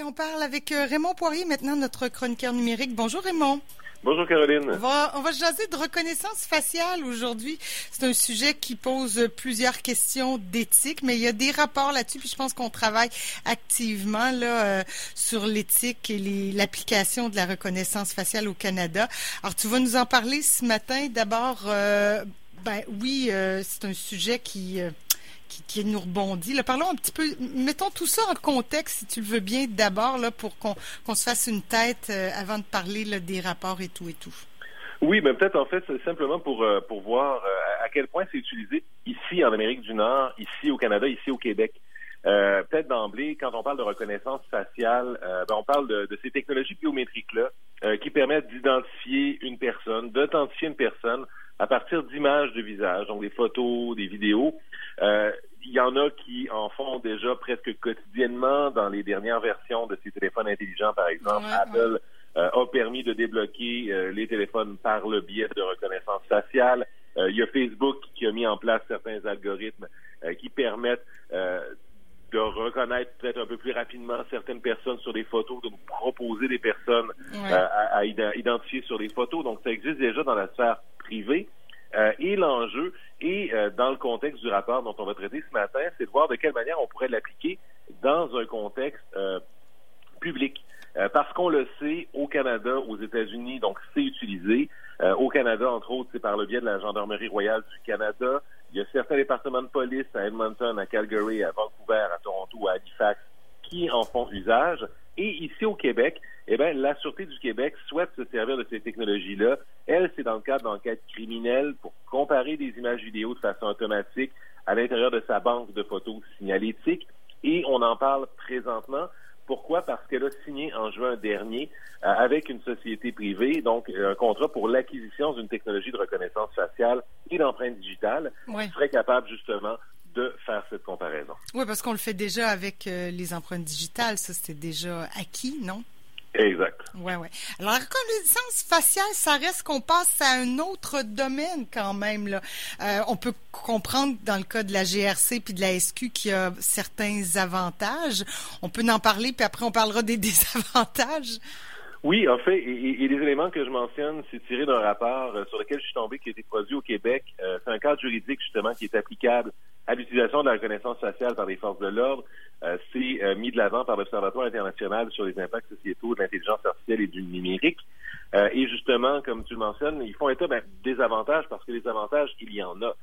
Et on parle avec euh, Raymond Poirier, maintenant notre chroniqueur numérique. Bonjour Raymond. Bonjour Caroline. On va, on va jaser de reconnaissance faciale aujourd'hui. C'est un sujet qui pose plusieurs questions d'éthique, mais il y a des rapports là-dessus, puis je pense qu'on travaille activement là euh, sur l'éthique et l'application de la reconnaissance faciale au Canada. Alors tu vas nous en parler ce matin. D'abord, euh, ben oui, euh, c'est un sujet qui qui, nous rebondit. Parlons un petit peu, mettons tout ça en contexte, si tu le veux bien, d'abord, là, pour qu'on se fasse une tête euh, avant de parler des rapports et tout et tout. Oui, mais peut-être en fait simplement pour euh, pour voir euh, à quel point c'est utilisé ici en Amérique du Nord, ici au Canada, ici au Québec. peut-être d'emblée, quand on parle de reconnaissance faciale, ben, on parle de, de ces technologies biométriques là qui permettent d'identifier une personne, d'authentifier une personne à partir d'images de visage, donc des photos, des vidéos. Euh, il y en a qui en font déjà presque quotidiennement dans les dernières versions de ces téléphones intelligents, par exemple. Apple euh, a permis de débloquer euh, les téléphones par le biais de reconnaissance faciale. il y a Facebook qui a mis en place certains algorithmes qui permettent de reconnaître peut-être un peu plus rapidement certaines personnes sur des photos, de nous proposer des personnes à, identifier sur des photos. Donc, ça existe déjà dans la sphère privée. Euh, et l'enjeu, et euh, dans le contexte du rapport dont on va traiter ce matin, c'est de voir de quelle manière on pourrait l'appliquer dans un contexte euh, public. parce qu'on le sait, au Canada, aux États-Unis, donc c'est utilisé. au Canada, entre autres, c'est par le biais de la Gendarmerie royale du Canada. Il y a certains départements de police à Edmonton, à Calgary, à Vancouver, à Toronto, à Halifax qui en font usage. Et ici au Québec, eh bien, la Sûreté du Québec souhaite se servir de ces technologies-là. Elle, c'est dans le cadre d'enquêtes criminelles pour comparer des images vidéo de façon automatique à l'intérieur de sa banque de photos signalétiques. Et on en parle présentement. Pourquoi? Parce qu'elle a signé en juin dernier euh, avec une société privée, donc un contrat pour l'acquisition d'une technologie de reconnaissance faciale et d'empreinte digitale qui serait capable justement de faire cette comparaison. Oui, parce qu'on le fait déjà avec euh, les empreintes digitales, ça c'était déjà acquis, non? Exact. Oui, oui. Alors, la reconnaissance faciale, ça reste qu'on passe à un autre domaine quand même. Là. Euh, on peut comprendre dans le cas de la GRC puis de la SQ qu'il y a certains avantages. On peut en parler, puis après on parlera des désavantages. Oui, en fait, et, les éléments que je mentionne, c'est tiré d'un rapport euh, sur lequel je suis tombé, qui a été produit au Québec. c'est un cadre juridique, justement, qui est applicable à l'utilisation de la reconnaissance faciale par les forces de l'ordre. Euh, c'est euh, mis de l'avant par l'Observatoire international sur les impacts sociétaux de l'intelligence artificielle et du numérique. Euh, et justement, comme tu le mentionnes, ils font état ben, des avantages parce que les avantages, il y en a.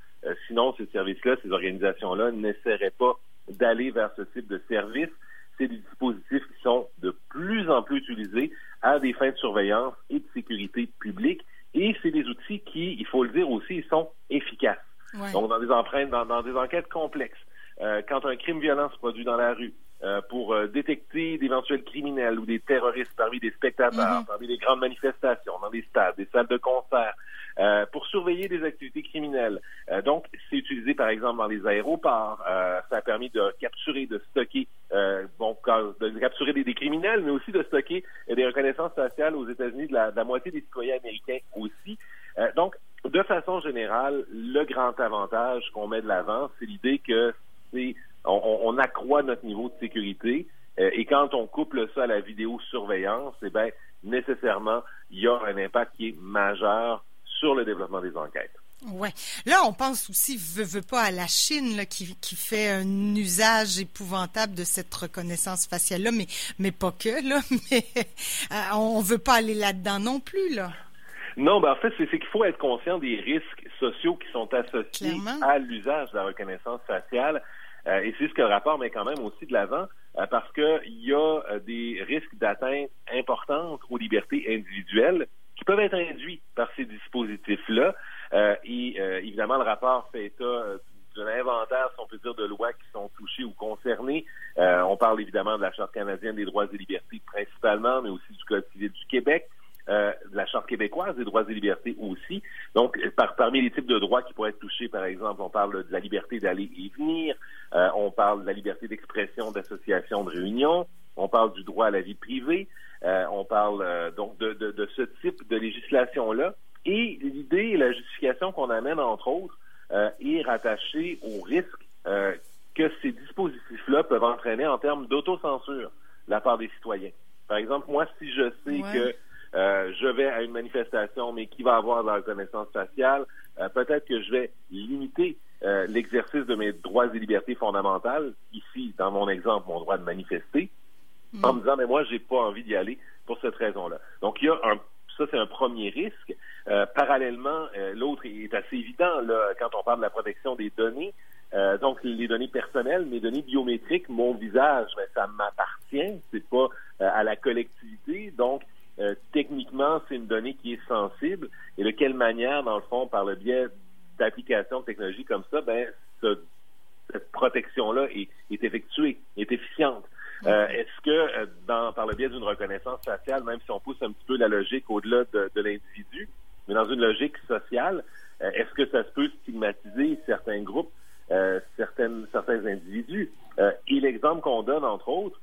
sinon, ces services-là, ces organisations-là n'essaieraient pas d'aller vers ce type de service. C'est des dispositifs qui sont de plus en plus utilisés à des fins de surveillance et de sécurité publique. Et c'est des outils qui, il faut le dire aussi, sont efficaces. Donc, dans des empreintes, dans, des enquêtes complexes, euh, quand un crime violent se produit dans la rue, euh, pour euh, détecter d'éventuels criminels ou des terroristes parmi des spectateurs, mm-hmm. parmi des grandes manifestations, dans des stades, des salles de concert, pour surveiller des activités criminelles. donc, c'est utilisé par exemple dans les aéroports. ça a permis de capturer, de stocker, bon, de capturer des, criminels, mais aussi de stocker des reconnaissances faciales aux États-Unis de la, de la moitié des citoyens américains aussi. donc, de façon générale, le grand avantage qu'on met de l'avant, c'est l'idée que c'est on, accroît notre niveau de sécurité. Euh, et quand on couple ça à la vidéosurveillance, eh bien, nécessairement, il y a un impact qui est majeur sur le développement des enquêtes. Ouais. Là, on pense aussi, veut, veut pas, à la Chine qui, fait un usage épouvantable de cette reconnaissance faciale-là, mais, mais pas que, là. Mais euh, on veut pas aller là-dedans non plus, là. Non, ben en fait, c'est qu'il faut être conscient des risques sociaux qui sont associés à l'usage de la reconnaissance faciale. Euh, et c'est ce que le rapport met quand même aussi de l'avant, euh, parce qu'il y a euh, des risques d'atteinte importantes aux libertés individuelles qui peuvent être induits par ces dispositifs-là. et évidemment, le rapport fait état d'un inventaire, si on peut dire, de lois qui sont touchées ou concernées. on parle évidemment de la Charte canadienne des droits et libertés principalement, mais aussi du Code civil du Québec. Euh, de Charte québécoise des droits et libertés aussi. Donc, par, parmi les types de droits qui pourraient être touchés, par exemple, on parle de la liberté d'aller et venir, euh, on parle de la liberté d'expression, d'association, de réunion, on parle du droit à la vie privée, euh, on parle donc de, de, de, ce type de législation-là. Et l'idée et la justification qu'on amène, entre autres, est rattachée au risque que ces dispositifs-là peuvent entraîner en termes d'autocensure la part des citoyens. Par exemple, moi, si je sais que euh, je vais à une manifestation, mais qui va avoir de la reconnaissance faciale, euh, peut-être que je vais limiter euh, l'exercice de mes droits et libertés fondamentales, ici, dans mon exemple, mon droit de manifester, mm. en me disant, mais moi, j'ai pas envie d'y aller pour cette raison-là. Donc, il y a un ça, c'est un premier risque. parallèlement, l'autre est assez évident là, quand on parle de la protection des données. donc, les données personnelles, mes données biométriques, mon visage, ben, ça m'appartient, c'est pas à la collectivité. Donc, euh, techniquement, c'est une donnée qui est sensible et de quelle manière, dans le fond, par le biais d'applications de technologies comme ça, ben, cette protection-là est, effectuée, est efficiente. Euh, est-ce que, euh, dans, par le biais d'une reconnaissance faciale, même si on pousse un petit peu la logique au-delà de, l'individu, mais dans une logique sociale, est-ce que ça se peut stigmatiser certains groupes, certaines, certains individus? et l'exemple qu'on donne, entre autres,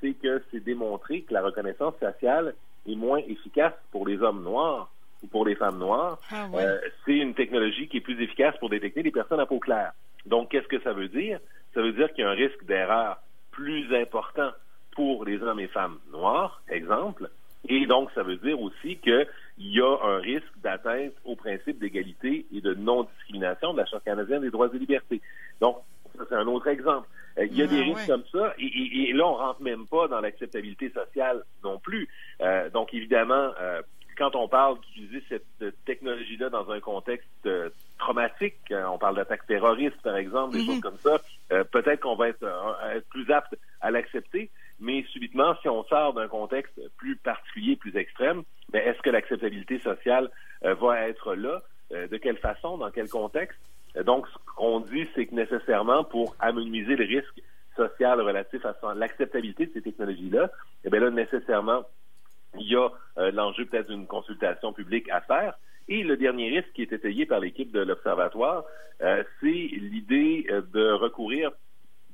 c'est que c'est démontré que la reconnaissance faciale est moins efficace pour les hommes noirs ou pour les femmes noires. Ah, euh, c'est une technologie qui est plus efficace pour détecter les personnes à peau claire. Donc, qu'est-ce que ça veut dire? Ça veut dire qu'il y a un risque d'erreur plus important pour les hommes et femmes noirs, exemple. Et donc, ça veut dire aussi qu'il y a un risque d'atteinte au principe d'égalité et de non-discrimination de la Charte canadienne des droits et libertés. Donc, ça, c'est un autre exemple. Euh, il y a des risques comme ça, et, là, on rentre même pas dans l'acceptabilité sociale non plus. Euh, donc, évidemment, euh, quand on parle d'utiliser cette technologie-là dans un contexte traumatique, on parle d'attaques terroristes, par exemple, des mm-hmm. choses comme ça, peut-être qu'on va être, être, plus apte à l'accepter, mais subitement, si on sort d'un contexte plus particulier, plus extrême, ben, est-ce que l'acceptabilité sociale va être là? de quelle façon? Dans quel contexte? Donc, qu'on dit, c'est que nécessairement, pour amenuiser le risque social relatif à l'acceptabilité de ces technologies-là, eh bien là, nécessairement, il y a euh, l'enjeu peut-être d'une consultation publique à faire. Et le dernier risque qui est étayé par l'équipe de l'Observatoire, euh, c'est l'idée euh, de recourir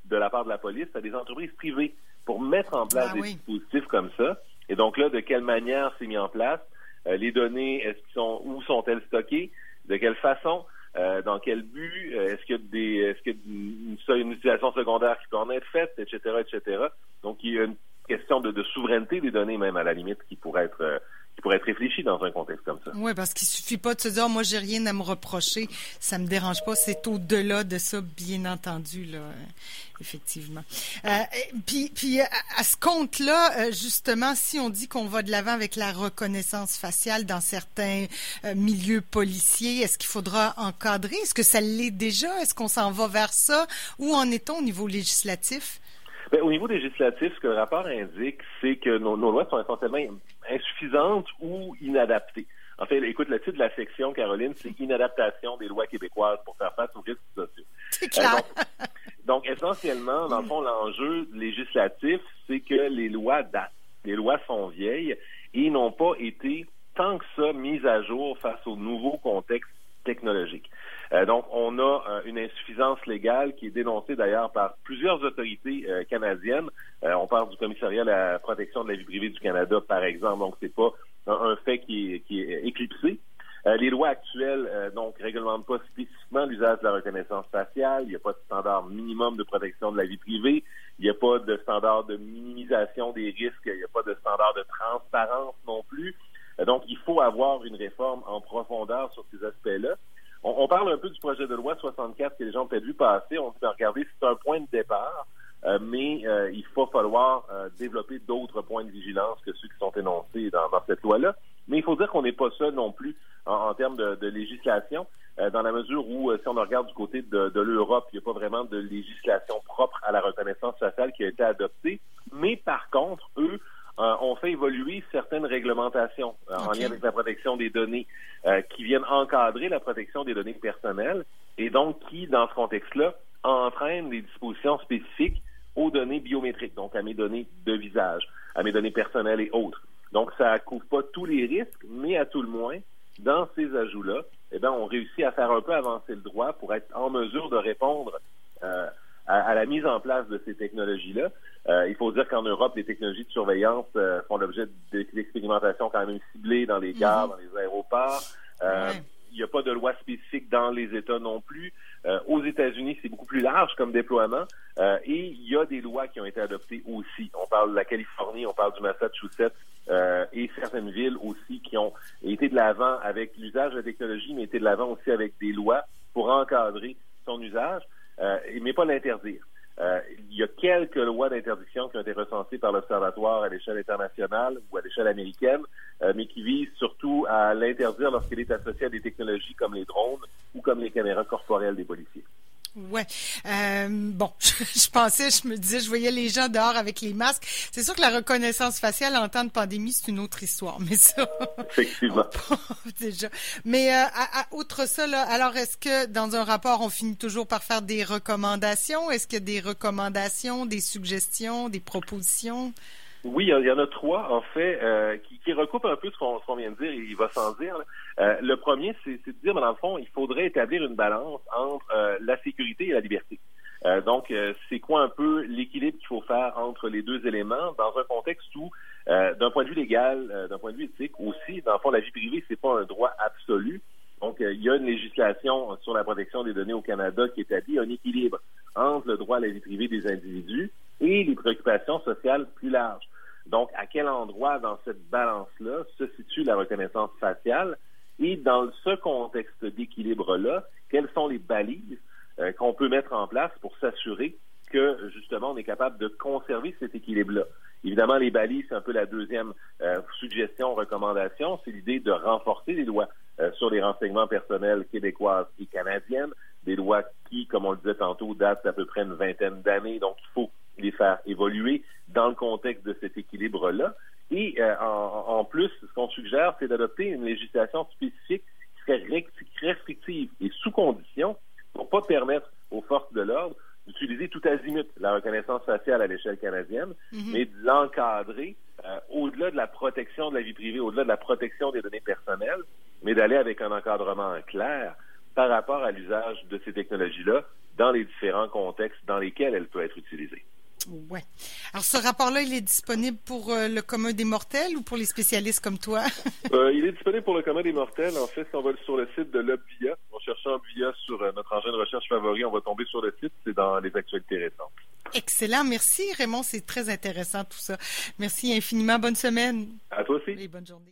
de la part de la police à des entreprises privées pour mettre en place ah des dispositifs comme ça. Et donc là, de quelle manière c'est mis en place? les données, est-ce qu'ils sont, où sont-elles stockées? De quelle façon? Euh, dans quel but, euh, est-ce qu'il y a des, est-ce qu'il y a une, utilisation secondaire qui peut en être faite, etc., etc. Donc il y a une question de, de souveraineté des données même à la limite qui pourrait être euh, pour être réfléchi dans un contexte comme ça. Oui, parce qu'il suffit pas de se dire, moi, j'ai rien à me reprocher, ça me dérange pas. C'est au-delà de ça, bien entendu, là, effectivement. Euh, puis, puis à, ce compte-là, euh, justement, si on dit qu'on va de l'avant avec la reconnaissance faciale dans certains euh, milieux policiers, est-ce qu'il faudra encadrer? Est-ce que ça l'est déjà? Est-ce qu'on s'en va vers ça? Où en est-on au niveau législatif? Bien, au niveau législatif, ce que le rapport indique, c'est que nos, nos lois sont essentiellement insuffisantes ou inadaptées. En fait, écoute, le titre de la section, Caroline, c'est Inadaptation des lois québécoises pour faire face aux risques sociaux. C'est clair. Euh, donc, essentiellement, dans le fond, l'enjeu législatif, c'est que les lois datent. Les lois sont vieilles et n'ont pas été tant que ça mises à jour face au nouveau contexte technologique. Euh, donc, on a euh, une insuffisance légale qui est dénoncée d'ailleurs par plusieurs autorités euh, canadiennes. on parle du commissariat à la protection de la vie privée du Canada, par exemple. Donc, c'est pas un, fait qui est, qui est éclipsé. les lois actuelles donc réglementent pas spécifiquement l'usage de la reconnaissance faciale. Il n'y a pas de standard minimum de protection de la vie privée. Il n'y a pas de standard de minimisation des risques. Il n'y a pas de standard de transparence non plus. donc, il faut avoir une réforme en profondeur sur ces aspects-là. On, parle un peu du projet de loi 64 que les gens ont peut-être vu passer. On dit, ben, regardez, c'est un point de départ, euh, mais euh, il faut falloir euh, développer d'autres points de vigilance que ceux qui sont énoncés dans, cette loi-là. Mais il faut dire qu'on n'est pas seul non plus en, termes de, législation, dans la mesure où, si on regarde du côté de, de l'Europe, il n'y a pas vraiment de législation propre à la reconnaissance sociale qui a été adoptée. Mais par contre, eux, euh, on fait évoluer certaines réglementations euh, en lien avec la protection des données euh, qui viennent encadrer la protection des données personnelles et donc qui, dans ce contexte-là, entraînent des dispositions spécifiques aux données biométriques, donc à mes données de visage, à mes données personnelles et autres. Donc, ça couvre pas tous les risques, mais à tout le moins, dans ces ajouts-là, eh bien, on réussit à faire un peu avancer le droit pour être en mesure de répondre à, la mise en place de ces technologies-là. Euh, il faut dire qu'en Europe, les technologies de surveillance euh, font l'objet d'expérimentations quand même ciblées dans les gares, mhm. dans les aéroports. Euh, il n'y a pas de loi spécifique dans les États non plus. aux États-Unis, c'est beaucoup plus large comme déploiement. et il y a des lois qui ont été adoptées aussi. On parle de la Californie, on parle du Massachusetts et certaines villes aussi qui ont été de l'avant avec l'usage de la technologie, mais été de l'avant aussi avec des lois pour encadrer son usage, mais pas l'interdire. Euh, il y a quelques lois d'interdiction qui ont été recensées par l'Observatoire à l'échelle internationale ou à l'échelle américaine, euh, mais qui visent surtout à l'interdire lorsqu'il est associé à des technologies comme les drones ou comme les caméras corporelles des policiers. Ouais. Euh, bon, je, pensais, je me disais, je voyais les gens dehors avec les masques. C'est sûr que la reconnaissance faciale en temps de pandémie, c'est une autre histoire, mais ça. Effectivement. déjà. Mais euh, à, outre ça, là, alors est-ce que dans un rapport, on finit toujours par faire des recommandations? Est-ce qu'il y a des recommandations, des suggestions, des propositions? Oui, il y en a trois, en fait, euh, qui, qui, recoupent un peu ce qu'on vient de dire, il va sans dire. Euh, le premier, c'est de dire, mais dans le fond, il faudrait établir une balance entre euh, la sécurité et la liberté. donc, c'est quoi un peu l'équilibre qu'il faut faire entre les deux éléments dans un contexte où, d'un point de vue légal, d'un point de vue éthique aussi, dans le fond, la vie privée, c'est pas un droit absolu. Donc, il y a une législation sur la protection des données au Canada qui établit un équilibre entre le droit à la vie privée des individus et les préoccupations sociales plus larges. Donc, à quel endroit dans cette balance-là se situe la reconnaissance faciale? Et dans ce contexte d'équilibre-là, quelles sont les balises euh, qu'on peut mettre en place pour s'assurer que, justement, on est capable de conserver cet équilibre-là? Évidemment, les balises, c'est un peu la deuxième euh, suggestion, recommandation, c'est l'idée de renforcer les lois euh, sur les renseignements personnels québécoises et canadiennes, des lois qui, comme on le disait tantôt, datent d'à peu près une vingtaine d'années, donc il faut les faire évoluer dans le contexte de cet équilibre-là. Et euh, en, plus, ce qu'on suggère, c'est d'adopter une législation spécifique qui serait restrictive et sous condition pour pas permettre aux forces de l'ordre d'utiliser tout azimut la reconnaissance faciale à l'échelle canadienne, mhm. mais de l'encadrer euh, au-delà de la protection de la vie privée, au-delà de la protection des données personnelles, mais d'aller avec un encadrement clair par rapport à l'usage de ces technologies-là dans les différents contextes dans lesquels elles peuvent être utilisées. Ouais. Alors ce rapport-là, il est disponible pour euh, le commun des mortels ou pour les spécialistes comme toi? Euh, Il est disponible pour le commun des mortels. En fait, si on va sur le site de l'Obvia, on cherche Obvia sur euh, notre engin de recherche favori, on va tomber sur le site. C'est dans les actualités récentes. Excellent, merci Raymond, c'est très intéressant tout ça. Merci infiniment. Bonne semaine. À toi aussi. Et bonne journée.